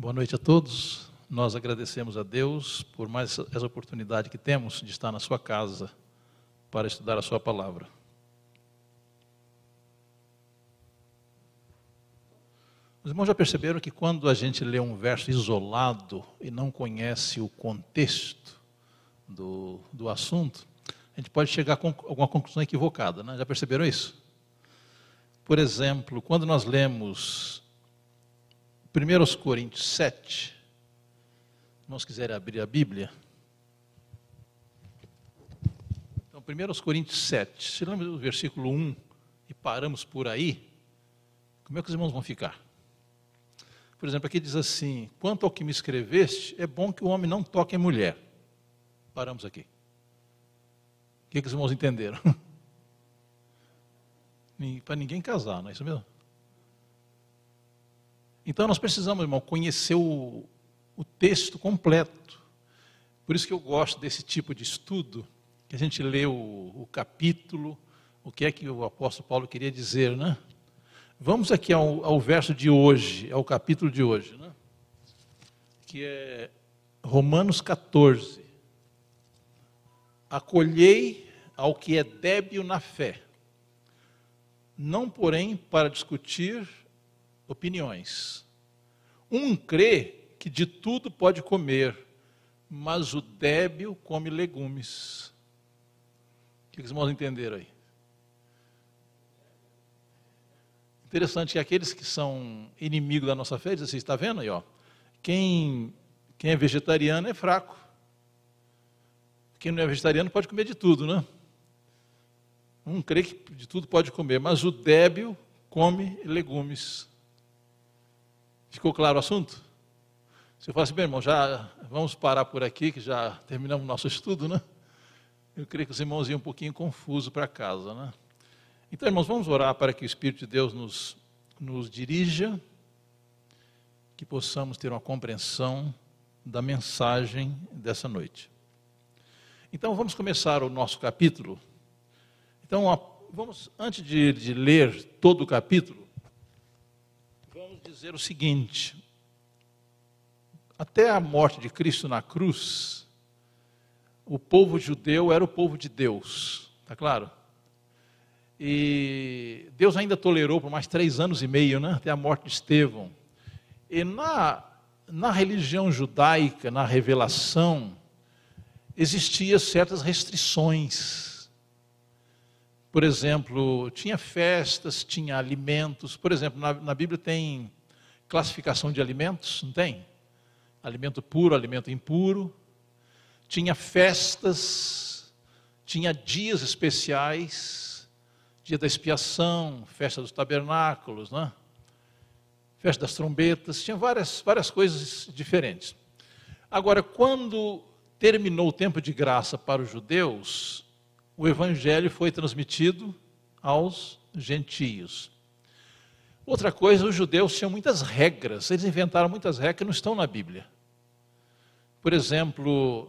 Boa noite a todos. Nós agradecemos a Deus por mais essa oportunidade que temos de estar na sua casa para estudar a sua palavra. Os irmãos já perceberam que quando a gente lê um verso isolado e não conhece o contexto do, do assunto, a gente pode chegar a alguma conclusão equivocada, né? Já perceberam isso? Por exemplo, quando nós lemos 1 Coríntios 7, irmãos quiserem abrir a Bíblia. Então, 1 Coríntios 7, se lembra do versículo 1 e paramos por aí, como é que os irmãos vão ficar? Por exemplo, aqui diz assim: quanto ao que me escreveste, é bom que o homem não toque em mulher. Paramos aqui. O que, que os irmãos entenderam? Para ninguém casar, não é isso mesmo? Então nós precisamos, irmão, conhecer o, o texto completo. Por isso que eu gosto desse tipo de estudo, que a gente lê o, o capítulo, o que é que o apóstolo Paulo queria dizer, né? Vamos aqui ao, ao verso de hoje, ao capítulo de hoje, né? que é Romanos 14. Acolhei ao que é débil na fé, não porém para discutir opiniões. Um crê que de tudo pode comer, mas o débil come legumes. O que os irmãos entenderam aí? Interessante que aqueles que são inimigos da nossa fé, dizem assim, está vendo aí, ó, quem, quem é vegetariano é fraco. Quem não é vegetariano pode comer de tudo, né? Um crê que de tudo pode comer, mas o débil come legumes. Ficou claro o assunto? Se eu falasse, bem, irmão, já vamos parar por aqui, que já terminamos o nosso estudo, né? Eu creio que os irmãos iam um pouquinho confusos para casa, né? Então, irmãos, vamos orar para que o Espírito de Deus nos, nos dirija, que possamos ter uma compreensão da mensagem dessa noite. Então, vamos começar o nosso capítulo. Então, vamos, antes de, de ler todo o capítulo, vamos dizer o seguinte: até a morte de Cristo na cruz, o povo judeu era o povo de Deus, está claro? E Deus ainda tolerou por mais três anos e meio, né, até a morte de Estevão. E na, na religião judaica, na revelação, existiam certas restrições. Por exemplo, tinha festas, tinha alimentos. Por exemplo, na, na Bíblia tem classificação de alimentos, não tem? Alimento puro, alimento impuro. Tinha festas, tinha dias especiais dia da expiação, festa dos tabernáculos, né? festa das trombetas, tinha várias, várias coisas diferentes. Agora, quando terminou o tempo de graça para os judeus, o evangelho foi transmitido aos gentios. Outra coisa, os judeus tinham muitas regras, eles inventaram muitas regras que não estão na Bíblia. Por exemplo,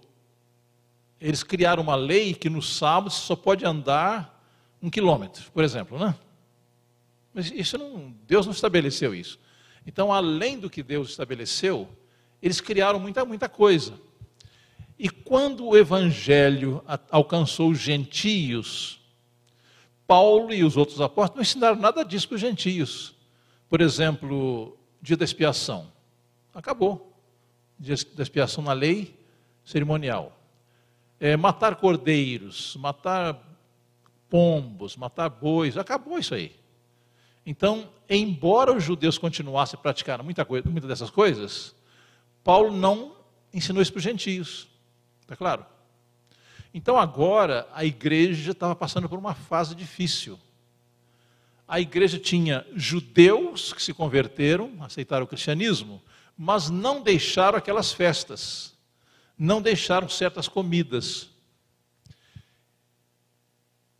eles criaram uma lei que no sábado só pode andar um quilômetro, por exemplo, né? Mas isso não, Deus não estabeleceu isso. Então, além do que Deus estabeleceu, eles criaram muita, muita coisa. E quando o evangelho alcançou os gentios, Paulo e os outros apóstolos não ensinaram nada disso para os gentios. Por exemplo, dia da expiação. Acabou. Dia da expiação na lei cerimonial. É, matar cordeiros, matar pombos, matar bois, acabou isso aí. Então, embora os judeus continuassem a praticar muita coisa, muitas dessas coisas, Paulo não ensinou isso para os gentios. Está claro? Então agora a igreja estava passando por uma fase difícil. A igreja tinha judeus que se converteram, aceitaram o cristianismo, mas não deixaram aquelas festas, não deixaram certas comidas,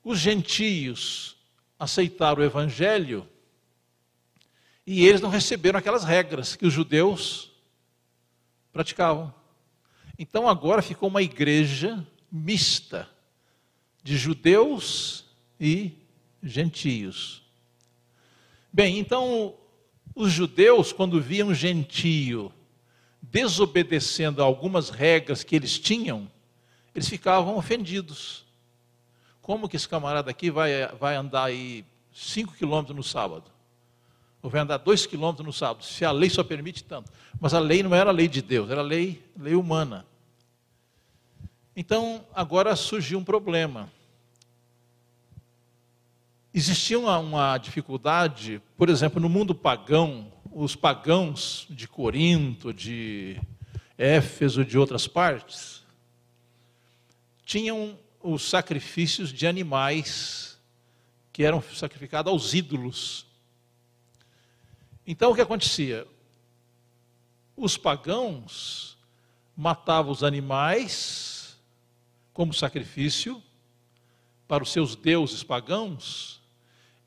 os gentios aceitaram o evangelho e eles não receberam aquelas regras que os judeus praticavam. Então agora ficou uma igreja mista de judeus e gentios. Bem, então os judeus, quando viam gentio desobedecendo a algumas regras que eles tinham, eles ficavam ofendidos. Como que esse camarada aqui vai, vai andar aí 5 quilômetros no sábado? Ou vai andar 2 quilômetros no sábado, se a lei só permite tanto. Mas a lei não era a lei de Deus, era a lei, lei humana. Então, agora surgiu um problema. Existia uma, uma dificuldade, por exemplo, no mundo pagão, os pagãos de Corinto, de Éfeso, de outras partes, tinham os sacrifícios de animais que eram sacrificados aos ídolos. Então o que acontecia? Os pagãos matavam os animais como sacrifício para os seus deuses pagãos,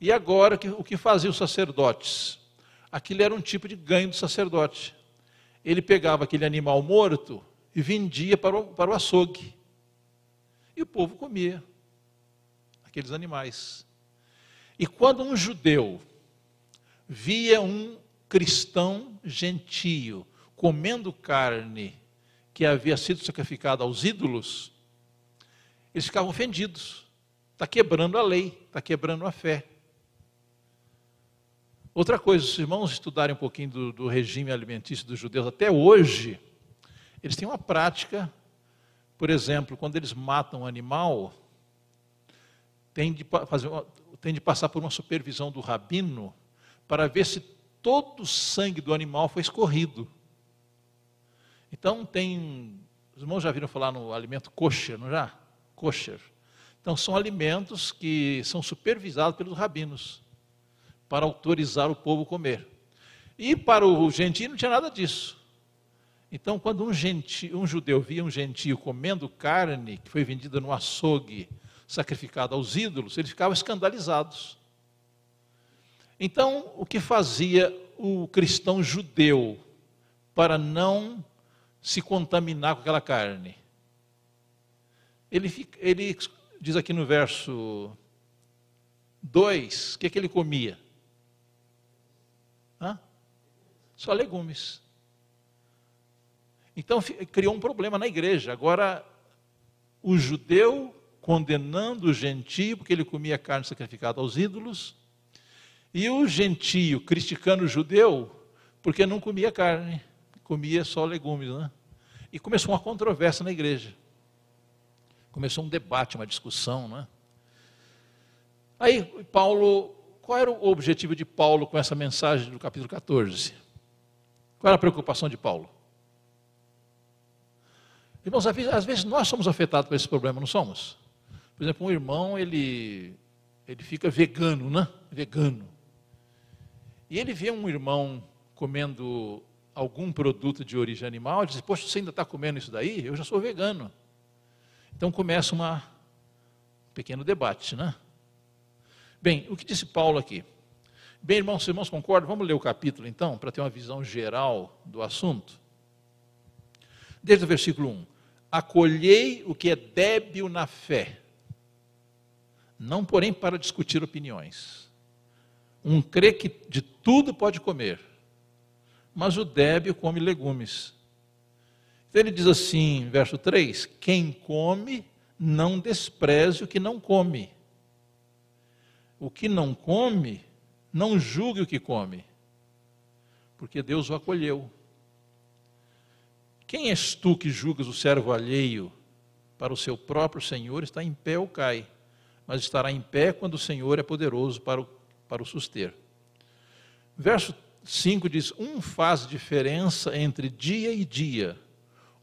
e agora o que faziam os sacerdotes? Aquilo era um tipo de ganho do sacerdote. Ele pegava aquele animal morto e vendia para o, para o açougue. E o povo comia aqueles animais. E quando um judeu via um cristão gentio comendo carne que havia sido sacrificada aos ídolos, eles ficavam ofendidos. Está quebrando a lei, está quebrando a fé. Outra coisa, os irmãos estudarem um pouquinho do, do regime alimentício dos judeus até hoje, eles têm uma prática por exemplo, quando eles matam um animal, tem de, fazer, tem de passar por uma supervisão do rabino para ver se todo o sangue do animal foi escorrido. Então tem, os irmãos já viram falar no alimento kosher, não já? Kosher. Então são alimentos que são supervisados pelos rabinos para autorizar o povo a comer. E para o gentio não tinha nada disso. Então, quando um, gentio, um judeu via um gentio comendo carne que foi vendida no açougue, sacrificada aos ídolos, eles ficavam escandalizados. Então, o que fazia o cristão judeu para não se contaminar com aquela carne? Ele, ele diz aqui no verso 2, o que, é que ele comia? Hã? Só legumes. Então criou um problema na igreja. Agora, o judeu condenando o gentio, porque ele comia carne sacrificada aos ídolos, e o gentio criticando o judeu, porque não comia carne, comia só legumes. Né? E começou uma controvérsia na igreja. Começou um debate, uma discussão. Né? Aí, Paulo, qual era o objetivo de Paulo com essa mensagem do capítulo 14? Qual era a preocupação de Paulo? Irmãos, às vezes nós somos afetados por esse problema, não somos? Por exemplo, um irmão, ele, ele fica vegano, né? Vegano. E ele vê um irmão comendo algum produto de origem animal, ele diz, poxa, você ainda está comendo isso daí? Eu já sou vegano. Então começa uma, um pequeno debate, né? Bem, o que disse Paulo aqui? Bem, irmãos, irmãos concordam? Vamos ler o capítulo então, para ter uma visão geral do assunto. Desde o versículo 1 acolhei o que é débil na fé, não porém para discutir opiniões. Um crê que de tudo pode comer, mas o débil come legumes. Então ele diz assim, verso 3: Quem come, não despreze o que não come. O que não come, não julgue o que come, porque Deus o acolheu. Quem és tu que julgas o servo alheio para o seu próprio Senhor, está em pé ou cai, mas estará em pé quando o Senhor é poderoso para o, para o suster. Verso 5 diz: Um faz diferença entre dia e dia,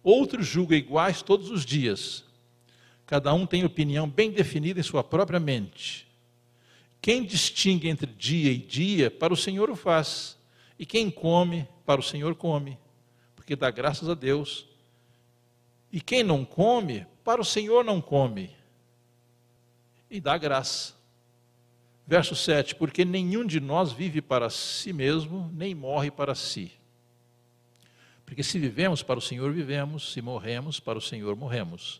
outro julga iguais todos os dias. Cada um tem opinião bem definida em sua própria mente. Quem distingue entre dia e dia, para o Senhor o faz, e quem come, para o Senhor come porque dá graças a Deus. E quem não come, para o Senhor não come, e dá graça. Verso 7: Porque nenhum de nós vive para si mesmo, nem morre para si. Porque se vivemos para o Senhor, vivemos, se morremos, para o Senhor morremos.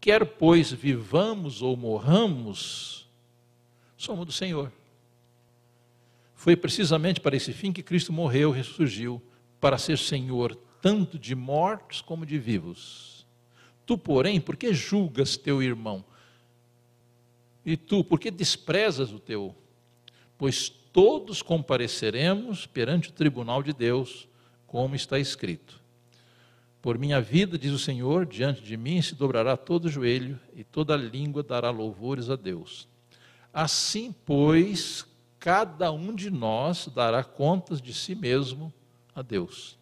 Quer, pois, vivamos ou morramos, somos do Senhor. Foi precisamente para esse fim que Cristo morreu ressurgiu, para ser Senhor tanto de mortos como de vivos. Tu, porém, por que julgas teu irmão? E tu, por que desprezas o teu? Pois todos compareceremos perante o tribunal de Deus, como está escrito. Por minha vida, diz o Senhor, diante de mim se dobrará todo joelho e toda língua dará louvores a Deus. Assim, pois, cada um de nós dará contas de si mesmo a Deus.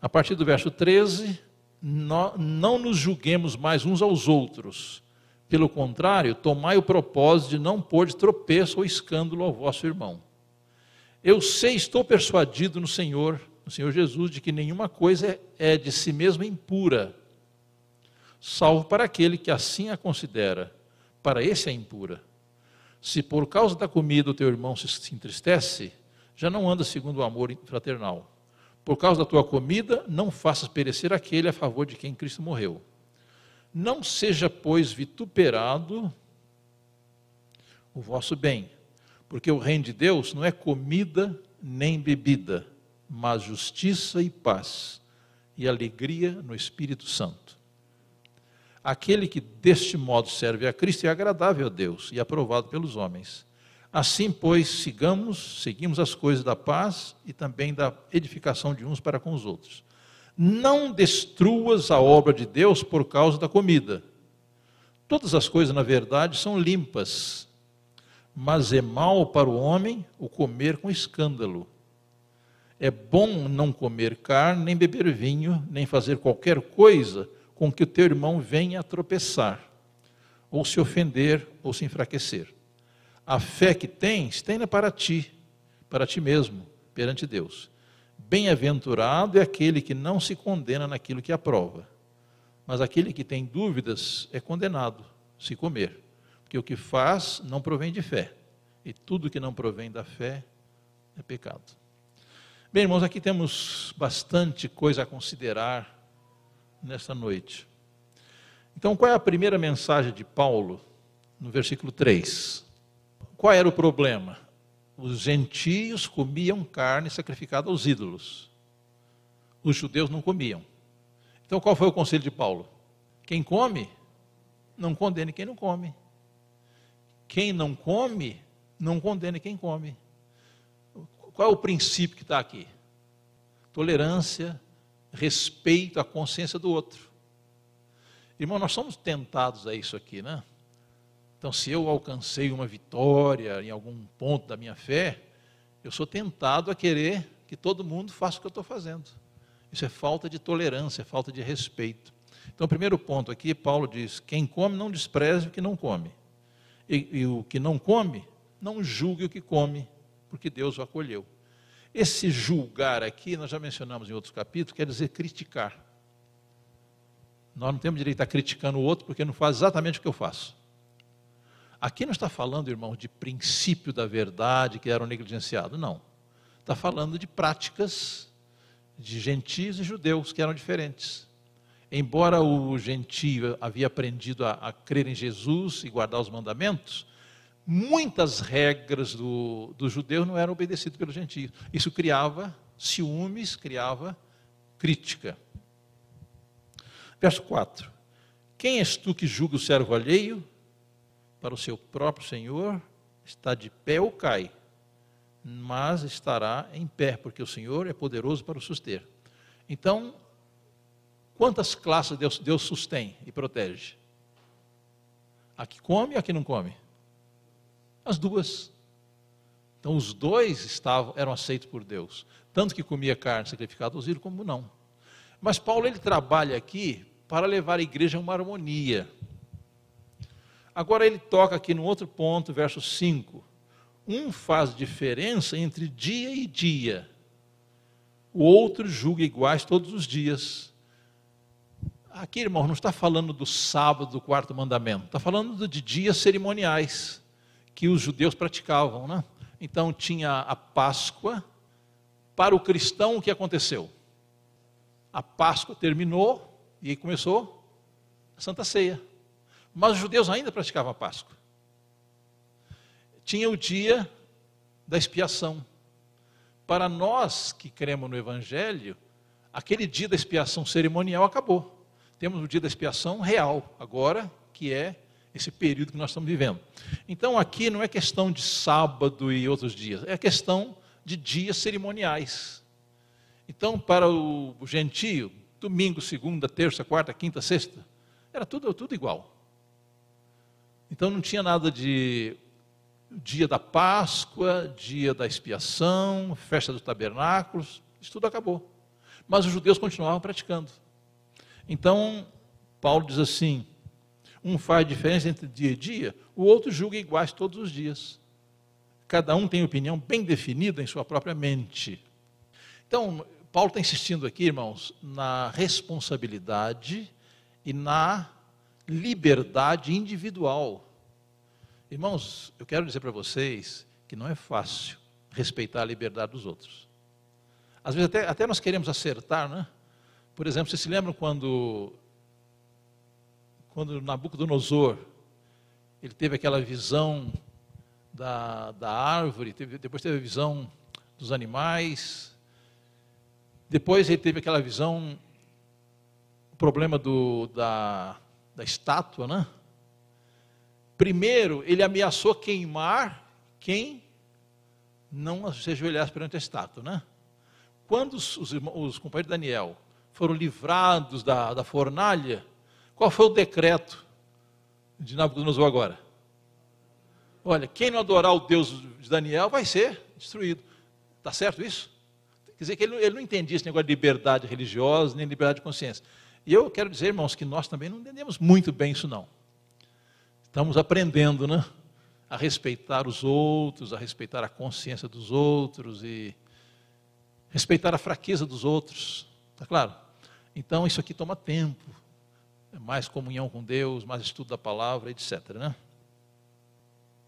A partir do verso 13, não nos julguemos mais uns aos outros. Pelo contrário, tomai o propósito de não pôr de tropeço ou escândalo ao vosso irmão. Eu sei, estou persuadido no Senhor no Senhor Jesus de que nenhuma coisa é de si mesma impura, salvo para aquele que assim a considera. Para esse é impura. Se por causa da comida o teu irmão se entristece, já não anda segundo o amor fraternal. Por causa da tua comida, não faças perecer aquele a favor de quem Cristo morreu. Não seja, pois, vituperado o vosso bem, porque o reino de Deus não é comida nem bebida mas justiça e paz e alegria no Espírito Santo. Aquele que deste modo serve a Cristo é agradável a Deus e aprovado pelos homens. Assim, pois, sigamos, seguimos as coisas da paz e também da edificação de uns para com os outros. Não destruas a obra de Deus por causa da comida. Todas as coisas, na verdade, são limpas, mas é mal para o homem o comer com escândalo é bom não comer carne, nem beber vinho, nem fazer qualquer coisa com que o teu irmão venha a tropeçar, ou se ofender, ou se enfraquecer. A fé que tens, tenha para ti, para ti mesmo, perante Deus. Bem-aventurado é aquele que não se condena naquilo que aprova, mas aquele que tem dúvidas é condenado, se comer, porque o que faz não provém de fé, e tudo que não provém da fé é pecado. Bem, irmãos, aqui temos bastante coisa a considerar nesta noite. Então, qual é a primeira mensagem de Paulo no versículo 3? Qual era o problema? Os gentios comiam carne sacrificada aos ídolos. Os judeus não comiam. Então, qual foi o conselho de Paulo? Quem come, não condene quem não come. Quem não come, não condene quem come. Qual é o princípio que está aqui? Tolerância, respeito à consciência do outro. Irmão, nós somos tentados a isso aqui, né? Então, se eu alcancei uma vitória em algum ponto da minha fé, eu sou tentado a querer que todo mundo faça o que eu estou fazendo. Isso é falta de tolerância, é falta de respeito. Então, o primeiro ponto aqui, Paulo diz: quem come não despreze o que não come. E, e o que não come, não julgue o que come, porque Deus o acolheu. Esse julgar aqui, nós já mencionamos em outros capítulos, quer dizer criticar. Nós não temos direito a criticando o outro porque não faz exatamente o que eu faço. Aqui não está falando, irmão, de princípio da verdade que eram negligenciados, não. Está falando de práticas de gentios e judeus que eram diferentes. Embora o gentio havia aprendido a, a crer em Jesus e guardar os mandamentos, muitas regras do, do judeu não eram obedecidas pelo gentio. Isso criava ciúmes, criava crítica. Verso 4: Quem és tu que julga o servo alheio? Para o seu próprio Senhor está de pé ou cai, mas estará em pé, porque o Senhor é poderoso para o suster. Então, quantas classes Deus, Deus sustém e protege? A que come e a que não come? As duas. Então os dois estavam, eram aceitos por Deus. Tanto que comia carne sacrificada aos ídolos, como não. Mas Paulo ele trabalha aqui para levar a igreja a uma harmonia. Agora ele toca aqui no outro ponto, verso 5. Um faz diferença entre dia e dia. O outro julga iguais todos os dias. Aqui, irmão, não está falando do sábado do quarto mandamento, está falando de dias cerimoniais que os judeus praticavam. Né? Então tinha a Páscoa. Para o cristão, o que aconteceu? A Páscoa terminou e aí começou a Santa Ceia. Mas os judeus ainda praticavam a Páscoa. Tinha o dia da expiação. Para nós que cremos no Evangelho, aquele dia da expiação cerimonial acabou. Temos o dia da expiação real, agora, que é esse período que nós estamos vivendo. Então aqui não é questão de sábado e outros dias, é questão de dias cerimoniais. Então, para o gentio, domingo, segunda, terça, quarta, quinta, sexta, era tudo, tudo igual. Então não tinha nada de dia da Páscoa, dia da expiação, festa dos tabernáculos, isso tudo acabou. Mas os judeus continuavam praticando. Então, Paulo diz assim: um faz diferença entre dia e dia, o outro julga iguais todos os dias. Cada um tem opinião bem definida em sua própria mente. Então, Paulo está insistindo aqui, irmãos, na responsabilidade e na liberdade individual. Irmãos, eu quero dizer para vocês que não é fácil respeitar a liberdade dos outros. Às vezes até, até nós queremos acertar, né? Por exemplo, vocês se lembram quando, quando Nabucodonosor, ele teve aquela visão da, da árvore, teve, depois teve a visão dos animais, depois ele teve aquela visão, o problema do, da, da estátua, né? Primeiro, ele ameaçou queimar quem não se ajoelhasse perante a estátua, né? Quando os, os, os companheiros de Daniel foram livrados da, da fornalha, qual foi o decreto de Nabucodonosor agora? Olha, quem não adorar o Deus de Daniel vai ser destruído. Está certo isso? Quer dizer que ele, ele não entendia esse negócio de liberdade religiosa, nem liberdade de consciência. E eu quero dizer, irmãos, que nós também não entendemos muito bem isso não. Estamos aprendendo, né? A respeitar os outros, a respeitar a consciência dos outros e respeitar a fraqueza dos outros. Está claro? Então isso aqui toma tempo. Mais comunhão com Deus, mais estudo da palavra, etc. Né?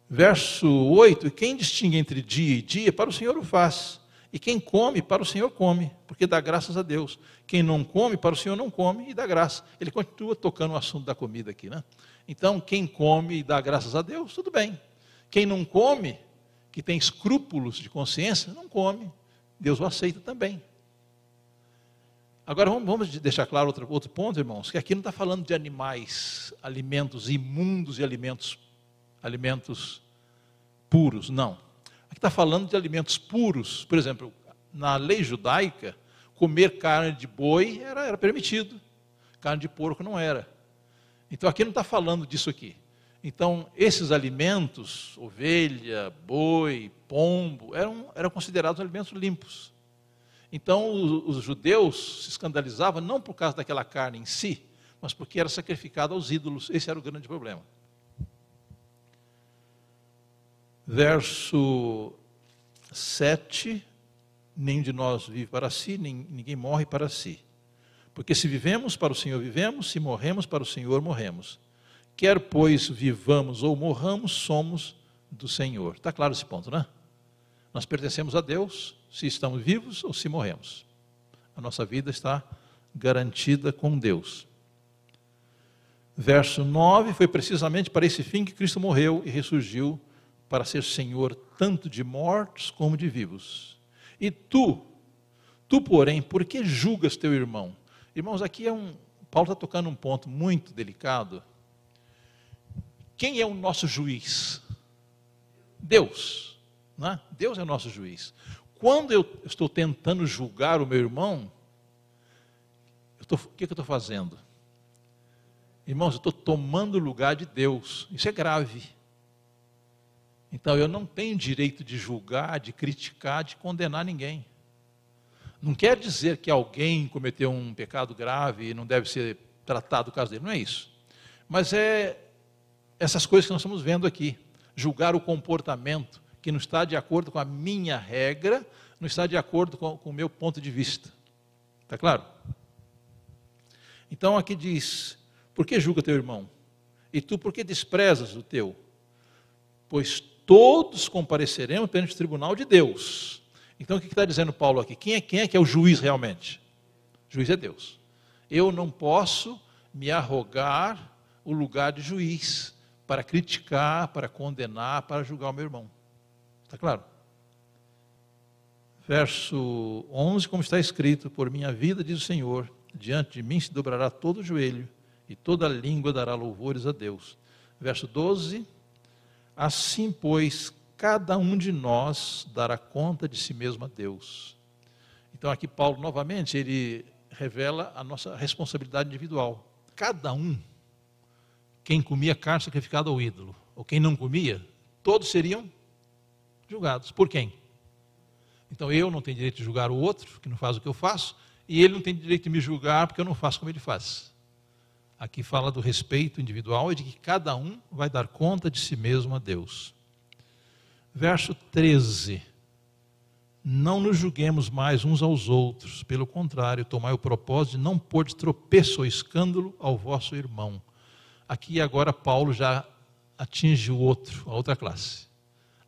Verso 8: E quem distingue entre dia e dia, para o Senhor o faz. E quem come, para o Senhor come, porque dá graças a Deus. Quem não come, para o Senhor não come e dá graça. Ele continua tocando o assunto da comida aqui, né? Então, quem come e dá graças a Deus, tudo bem. Quem não come, que tem escrúpulos de consciência, não come. Deus o aceita também. Agora vamos, deixar claro outro, outro ponto, irmãos, que aqui não está falando de animais, alimentos imundos e alimentos, alimentos puros, não. Aqui está falando de alimentos puros. Por exemplo, na lei judaica, comer carne de boi era, era permitido, carne de porco não era. Então aqui não está falando disso aqui. Então, esses alimentos, ovelha, boi, pombo, eram, eram considerados alimentos limpos. Então, os, judeus se escandalizavam não por causa daquela carne em si, mas porque era sacrificado aos ídolos. Esse era o grande problema. Verso 7: Nem de nós vive para si, nem ninguém morre para si. Porque se vivemos, para o Senhor vivemos, se morremos, para o Senhor morremos. Quer, pois, vivamos ou morramos, somos do Senhor. Está claro esse ponto, né? Nós pertencemos a Deus, se estamos vivos ou se morremos. A nossa vida está garantida com Deus. Verso 9: Foi precisamente para esse fim que Cristo morreu e ressurgiu, para ser Senhor tanto de mortos como de vivos. E tu, tu, porém, por que julgas teu irmão? Irmãos, aqui é um. Paulo está tocando um ponto muito delicado. Quem é o nosso juiz? Deus. Né? Deus é nosso juiz. Quando eu estou tentando julgar o meu irmão, tô, o que, que eu estou fazendo? Irmãos, eu estou tomando o lugar de Deus. Isso é grave. Então eu não tenho direito de julgar, de criticar, de condenar ninguém. Não quer dizer que alguém cometeu um pecado grave e não deve ser tratado o caso dele, não é isso. Mas é essas coisas que nós estamos vendo aqui. Julgar o comportamento que não está de acordo com a minha regra, não está de acordo com, com o meu ponto de vista. Está claro? Então aqui diz: por que julga teu irmão? E tu por que desprezas o teu? Pois todos compareceremos perante o tribunal de Deus. Então o que está dizendo Paulo aqui? Quem é, quem é que é o juiz realmente? O juiz é Deus. Eu não posso me arrogar o lugar de juiz para criticar, para condenar, para julgar o meu irmão. Está claro? Verso 11, como está escrito: Por minha vida, diz o Senhor, diante de mim se dobrará todo o joelho e toda língua dará louvores a Deus. Verso 12: Assim, pois, cada um de nós dará conta de si mesmo a Deus. Então, aqui, Paulo, novamente, ele revela a nossa responsabilidade individual. Cada um, quem comia carne sacrificada ao ídolo, ou quem não comia, todos seriam julgados. Por quem? Então eu não tenho direito de julgar o outro, que não faz o que eu faço, e ele não tem direito de me julgar porque eu não faço como ele faz. Aqui fala do respeito individual e de que cada um vai dar conta de si mesmo a Deus. Verso 13. Não nos julguemos mais uns aos outros, pelo contrário, tomai o propósito de não pôr de tropeço ou escândalo ao vosso irmão. Aqui agora Paulo já atinge o outro, a outra classe,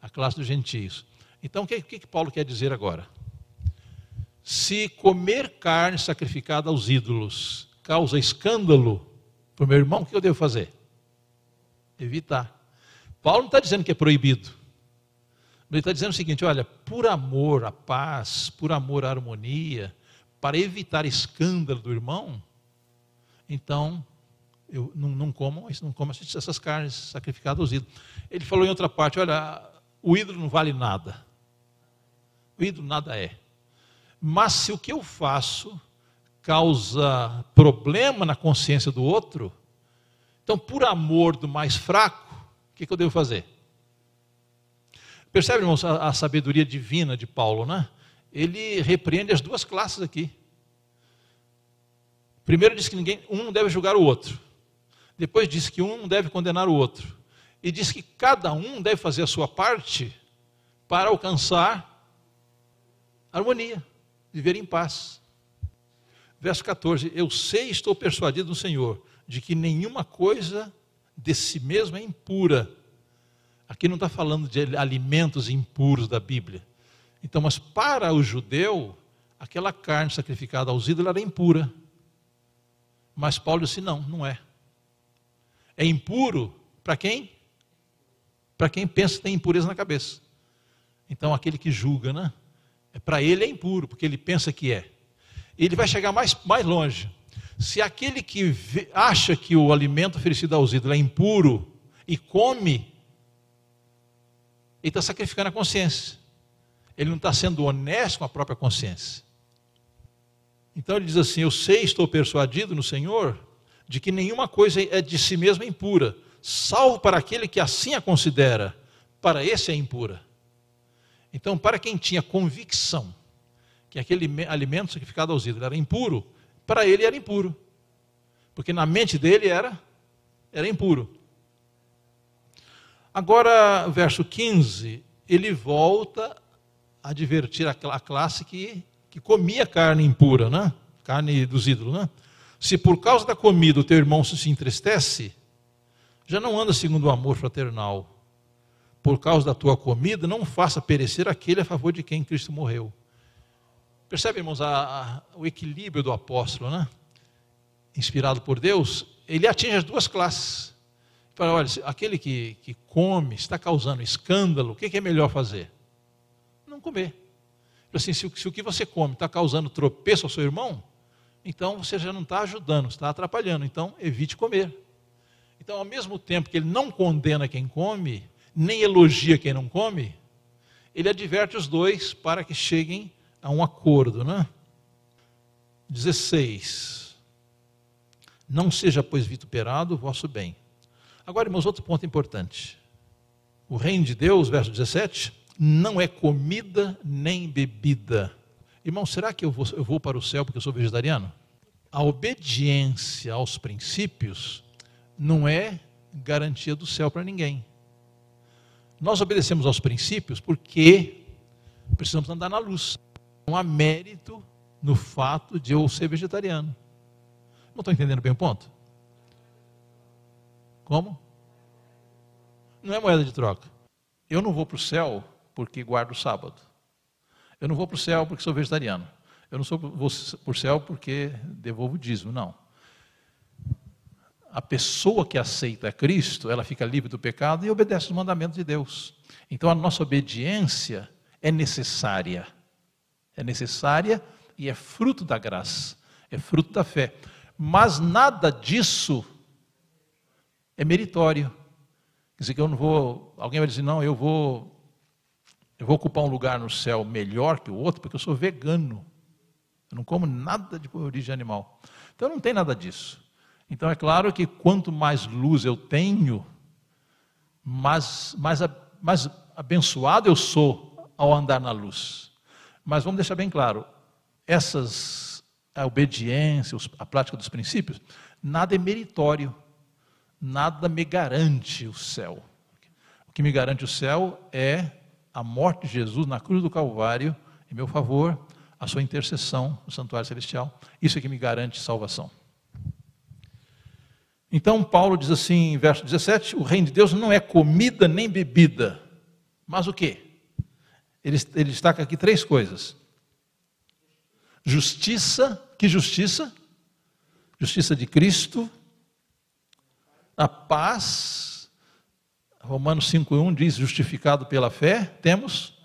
a classe dos gentios. Então, o que, que, Paulo quer dizer agora? Se comer carne sacrificada aos ídolos causa escândalo para o meu irmão, o que eu devo fazer? Evitar. Paulo não está dizendo que é proibido. Ele está dizendo o seguinte: olha, por amor à paz, por amor à harmonia, para evitar escândalo do irmão, então eu não, não como, não como essas carnes sacrificadas aos ídolos. Ele falou em outra parte: olha, o ídolo não vale nada o ídolo nada é. Mas se o que eu faço causa problema na consciência do outro, então, por amor do mais fraco, o que, que eu devo fazer? Percebe, irmãos, a, a sabedoria divina de Paulo, né? Ele repreende as duas classes aqui. Primeiro diz que ninguém, um deve julgar o outro. Depois diz que um não deve condenar o outro. E diz que cada um deve fazer a sua parte para alcançar harmonia, viver em paz. Verso 14: Eu sei, estou persuadido no Senhor, de que nenhuma coisa de si mesmo é impura. Aqui não está falando de alimentos impuros da Bíblia. Então, mas para o judeu, aquela carne sacrificada aos ídolos era impura. Mas Paulo disse: não, não é. É impuro para quem? Para quem pensa que tem impureza na cabeça. Então, aquele que julga, né? É, para ele é impuro, porque ele pensa que é. Ele vai chegar mais, mais longe. Se aquele que acha que o alimento oferecido aos ídolos é impuro e come, ele está sacrificando a consciência. Ele não está sendo honesto com a própria consciência. Então ele diz assim: Eu sei, estou persuadido no Senhor, de que nenhuma coisa é de si mesma impura, salvo para aquele que assim a considera. Para esse é impura. Então, para quem tinha convicção que aquele alimento sacrificado aos ídolos era impuro, para ele era impuro. Porque na mente dele era, era impuro. Agora, verso 15, ele volta a advertir a classe que, que comia carne impura, né? carne dos ídolos. Né? Se por causa da comida o teu irmão se entristece, já não anda segundo o amor fraternal por causa da tua comida, não faça perecer aquele a favor de quem Cristo morreu. Percebe, irmãos, a, a, o equilíbrio do apóstolo, né? Inspirado por Deus, ele atinge as duas classes. Fala, olha, aquele que, que come, está causando escândalo, o que, que é melhor fazer? Não comer. Assim, se, se o que você come está causando tropeço ao seu irmão, então você já não está ajudando, está atrapalhando. Então, evite comer. Então, ao mesmo tempo que ele não condena quem come, nem elogia quem não come, ele adverte os dois para que cheguem a um acordo, né? 16. Não seja, pois, vituperado o vosso bem. Agora, irmãos, outro ponto importante. O reino de Deus, verso 17, não é comida nem bebida. Irmão, será que eu vou, eu vou para o céu porque eu sou vegetariano? A obediência aos princípios não é garantia do céu para ninguém. Nós obedecemos aos princípios porque precisamos andar na luz. Não há mérito no fato de eu ser vegetariano. Não estou entendendo bem o ponto? Como? Não é moeda de troca. Eu não vou para o céu porque guardo o sábado. Eu não vou para o céu porque sou vegetariano. Eu não sou, vou para o céu porque devolvo o dízimo. Não a pessoa que aceita Cristo, ela fica livre do pecado e obedece os mandamentos de Deus. Então a nossa obediência é necessária. É necessária e é fruto da graça, é fruto da fé. Mas nada disso é meritório. Quer dizer que eu não vou. Alguém vai dizer, não, eu vou. Eu vou ocupar um lugar no céu melhor que o outro, porque eu sou vegano. Eu não como nada de origem animal. Então não tem nada disso. Então é claro que quanto mais luz eu tenho, mais, mais, mais abençoado eu sou ao andar na luz. Mas vamos deixar bem claro: essas, a obediência, a prática dos princípios, nada é meritório, nada me garante o céu. O que me garante o céu é a morte de Jesus na cruz do Calvário, em meu favor, a sua intercessão no santuário celestial. Isso é que me garante salvação. Então, Paulo diz assim, em verso 17: o reino de Deus não é comida nem bebida, mas o que? Ele, ele destaca aqui três coisas: justiça, que justiça? Justiça de Cristo, a paz, Romanos 5,1 diz: justificado pela fé, temos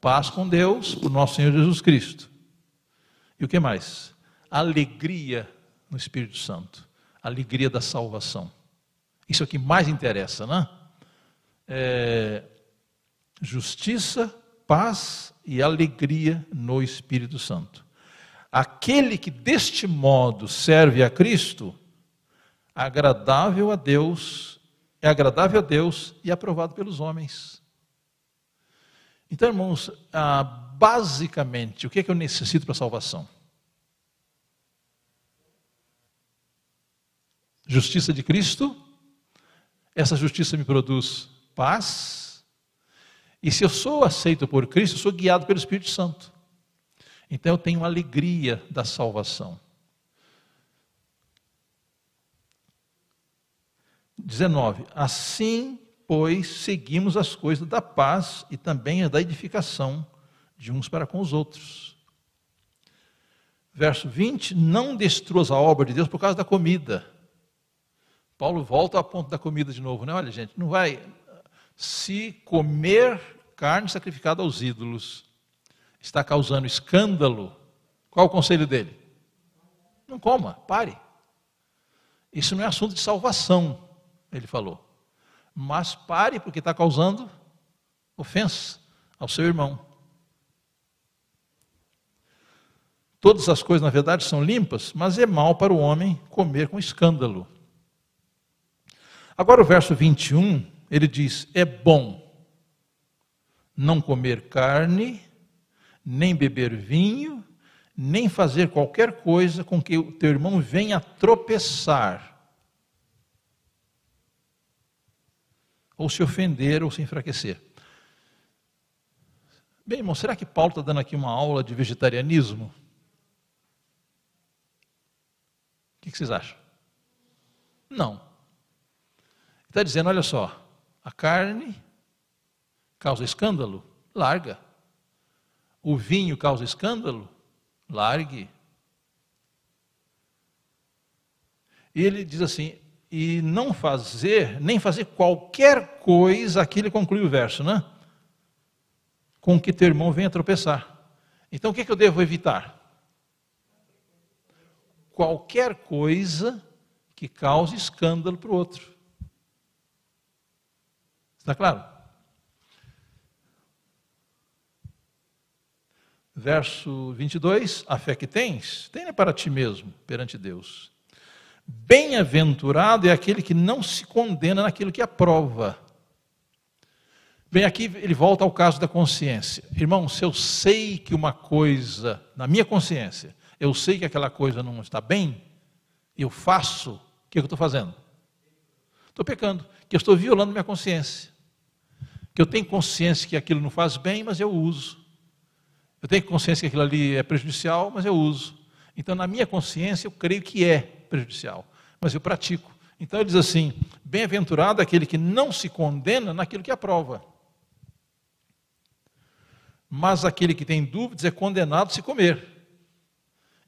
paz com Deus, por nosso Senhor Jesus Cristo. E o que mais? Alegria no Espírito Santo alegria da salvação. Isso é o que mais interessa, né? É, justiça, paz e alegria no Espírito Santo. Aquele que deste modo serve a Cristo, agradável a Deus, é agradável a Deus e aprovado pelos homens. Então, irmãos, ah, basicamente, o que, é que eu necessito para a salvação? Justiça de Cristo, essa justiça me produz paz, e se eu sou aceito por Cristo, eu sou guiado pelo Espírito Santo. Então eu tenho alegria da salvação. 19. Assim, pois, seguimos as coisas da paz e também da edificação de uns para com os outros. Verso 20: Não destruas a obra de Deus por causa da comida Paulo volta ao ponto da comida de novo, né? Olha, gente, não vai. Se comer carne sacrificada aos ídolos está causando escândalo, qual o conselho dele? Não coma, pare. Isso não é assunto de salvação, ele falou. Mas pare, porque está causando ofensa ao seu irmão. Todas as coisas, na verdade, são limpas, mas é mal para o homem comer com escândalo. Agora o verso 21, ele diz: É bom não comer carne, nem beber vinho, nem fazer qualquer coisa com que o teu irmão venha tropeçar, ou se ofender, ou se enfraquecer. Bem, irmão, será que Paulo está dando aqui uma aula de vegetarianismo? O que vocês acham? Não. Está dizendo: olha só, a carne causa escândalo, larga. O vinho causa escândalo, largue. E ele diz assim: e não fazer, nem fazer qualquer coisa, aqui ele conclui o verso, né? Com que teu irmão venha tropeçar. Então o que, que eu devo evitar? Qualquer coisa que cause escândalo para o outro. Está claro? Verso 22, a fé que tens, tenha para ti mesmo, perante Deus. Bem-aventurado é aquele que não se condena naquilo que aprova. Bem, aqui ele volta ao caso da consciência. Irmão, se eu sei que uma coisa, na minha consciência, eu sei que aquela coisa não está bem, eu faço, o que eu estou fazendo? Estou pecando, que eu estou violando minha consciência que eu tenho consciência que aquilo não faz bem, mas eu uso. Eu tenho consciência que aquilo ali é prejudicial, mas eu uso. Então, na minha consciência, eu creio que é prejudicial, mas eu pratico. Então, ele diz assim: bem-aventurado aquele que não se condena naquilo que aprova. Mas aquele que tem dúvidas é condenado se comer.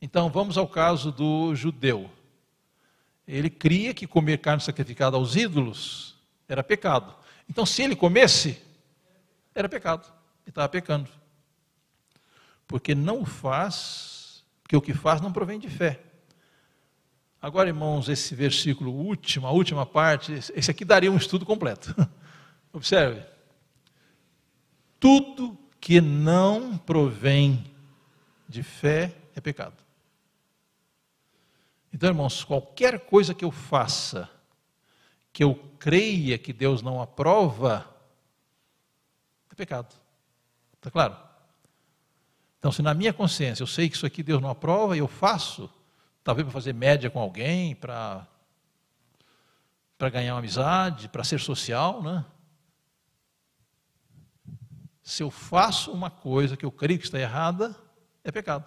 Então, vamos ao caso do judeu. Ele cria que comer carne sacrificada aos ídolos era pecado. Então, se ele comesse, era pecado. Ele estava pecando. porque não faz, porque o que faz não provém de fé. Agora, irmãos, esse versículo último, a última parte, esse aqui daria um estudo completo. Observe. Tudo que não provém de fé é pecado. Então, irmãos, qualquer coisa que eu faça, que eu creia que Deus não aprova, é pecado. Está claro? Então, se na minha consciência eu sei que isso aqui Deus não aprova e eu faço, talvez para fazer média com alguém, para para ganhar uma amizade, para ser social, né? Se eu faço uma coisa que eu creio que está errada, é pecado.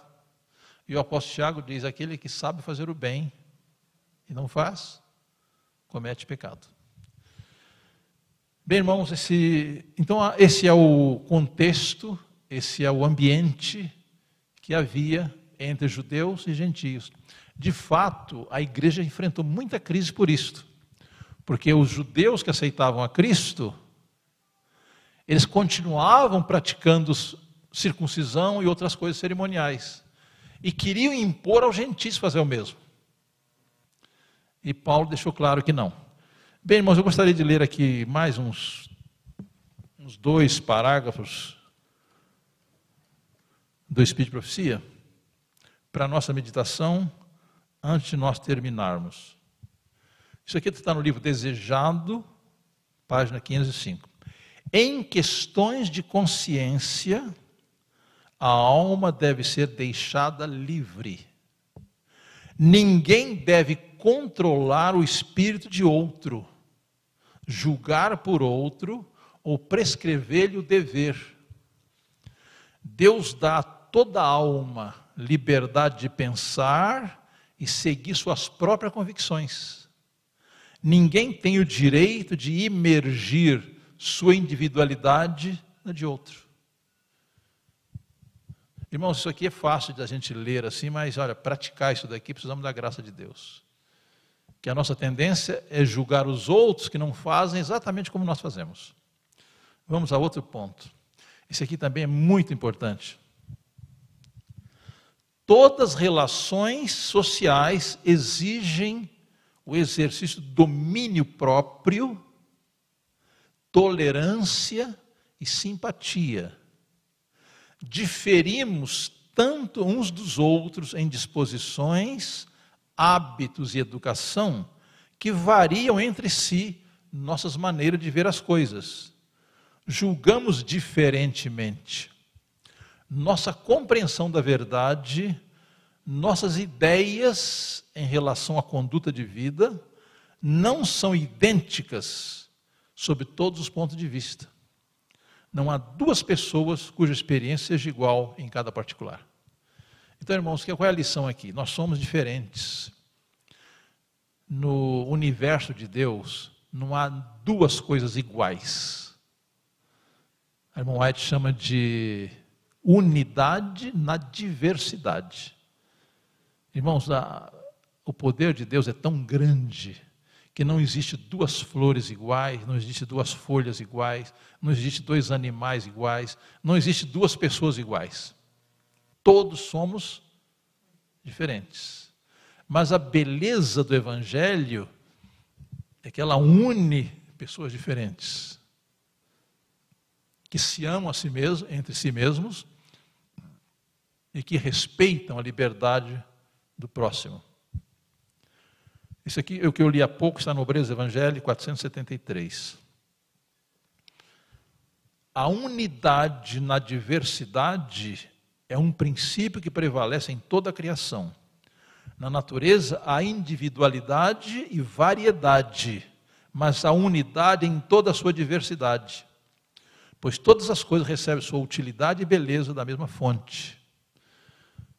E o apóstolo Tiago diz: aquele que sabe fazer o bem e não faz, comete pecado. Bem, irmãos, esse, então esse é o contexto, esse é o ambiente que havia entre judeus e gentios. De fato, a igreja enfrentou muita crise por isto, porque os judeus que aceitavam a Cristo, eles continuavam praticando circuncisão e outras coisas cerimoniais e queriam impor aos gentios fazer o mesmo. E Paulo deixou claro que não. Bem, irmãos, eu gostaria de ler aqui mais uns, uns dois parágrafos do Espírito de Profecia para a nossa meditação antes de nós terminarmos. Isso aqui está no livro Desejado, página 505. Em questões de consciência, a alma deve ser deixada livre. Ninguém deve controlar o espírito de outro, julgar por outro ou prescrever-lhe o dever. Deus dá a toda alma liberdade de pensar e seguir suas próprias convicções. Ninguém tem o direito de imergir sua individualidade na de outro. Irmãos, isso aqui é fácil de a gente ler assim, mas olha, praticar isso daqui precisamos da graça de Deus. Que a nossa tendência é julgar os outros que não fazem exatamente como nós fazemos. Vamos a outro ponto. Esse aqui também é muito importante. Todas as relações sociais exigem o exercício do domínio próprio, tolerância e simpatia diferimos tanto uns dos outros em disposições, hábitos e educação que variam entre si nossas maneiras de ver as coisas. Julgamos diferentemente. Nossa compreensão da verdade, nossas ideias em relação à conduta de vida não são idênticas sob todos os pontos de vista. Não há duas pessoas cuja experiência seja igual em cada particular. Então, irmãos, qual é a lição aqui? Nós somos diferentes. No universo de Deus, não há duas coisas iguais. A irmã White chama de unidade na diversidade. Irmãos, a, o poder de Deus é tão grande que não existe duas flores iguais, não existe duas folhas iguais, não existe dois animais iguais, não existe duas pessoas iguais. Todos somos diferentes. Mas a beleza do evangelho é que ela une pessoas diferentes que se amam a si mesmos, entre si mesmos e que respeitam a liberdade do próximo. Isso aqui, o que eu li há pouco, está no Obreiros Evangelho 473. A unidade na diversidade é um princípio que prevalece em toda a criação. Na natureza, há individualidade e variedade, mas a unidade em toda a sua diversidade. Pois todas as coisas recebem sua utilidade e beleza da mesma fonte.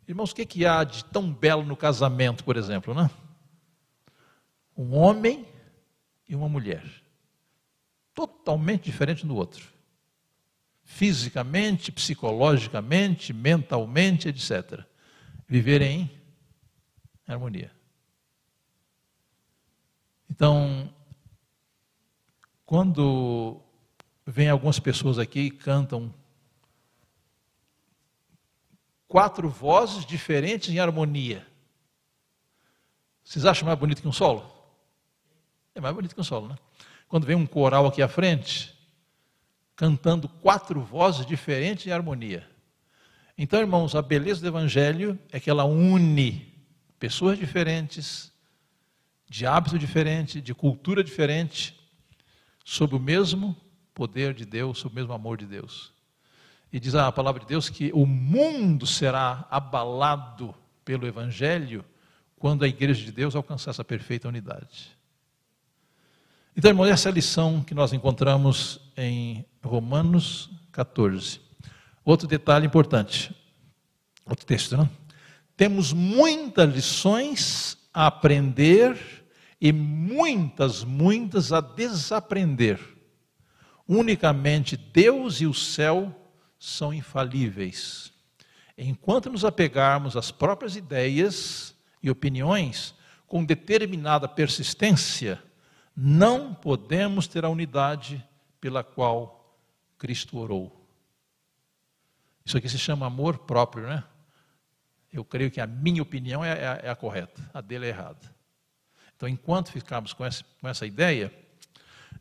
Irmãos, o que, que há de tão belo no casamento, por exemplo, não? É? Um homem e uma mulher. Totalmente diferente do outro. Fisicamente, psicologicamente, mentalmente, etc. Viverem em harmonia. Então, quando vem algumas pessoas aqui e cantam quatro vozes diferentes em harmonia. Vocês acham mais bonito que um solo? É mais bonito que um solo, né? Quando vem um coral aqui à frente, cantando quatro vozes diferentes em harmonia. Então, irmãos, a beleza do Evangelho é que ela une pessoas diferentes, de hábito diferente, de cultura diferente, sob o mesmo poder de Deus, sob o mesmo amor de Deus. E diz a palavra de Deus que o mundo será abalado pelo Evangelho quando a igreja de Deus alcançar essa perfeita unidade. Então, irmãos, essa é a lição que nós encontramos em Romanos 14. Outro detalhe importante, outro texto, né? Temos muitas lições a aprender e muitas, muitas a desaprender. Unicamente Deus e o céu são infalíveis. Enquanto nos apegarmos às próprias ideias e opiniões com determinada persistência, não podemos ter a unidade pela qual Cristo orou. Isso aqui se chama amor próprio, né? Eu creio que a minha opinião é, é, é a correta, a dele é errada. Então, enquanto ficarmos com essa, com essa ideia,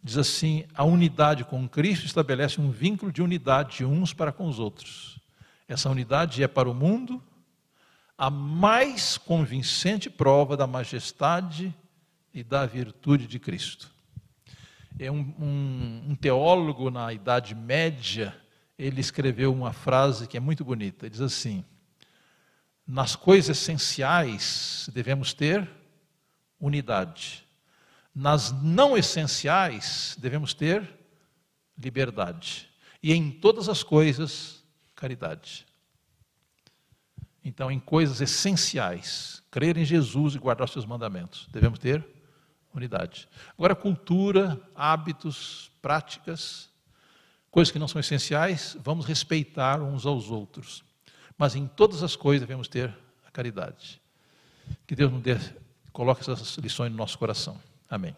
diz assim: a unidade com Cristo estabelece um vínculo de unidade de uns para com os outros. Essa unidade é para o mundo a mais convincente prova da majestade e da virtude de Cristo. É um, um, um teólogo na Idade Média, ele escreveu uma frase que é muito bonita. Ele diz assim: nas coisas essenciais devemos ter unidade. Nas não essenciais, devemos ter liberdade. E em todas as coisas, caridade. Então, em coisas essenciais, crer em Jesus e guardar os seus mandamentos, devemos ter Agora, cultura, hábitos, práticas, coisas que não são essenciais, vamos respeitar uns aos outros. Mas em todas as coisas devemos ter a caridade. Que Deus nos dê Coloque essas lições no nosso coração. Amém.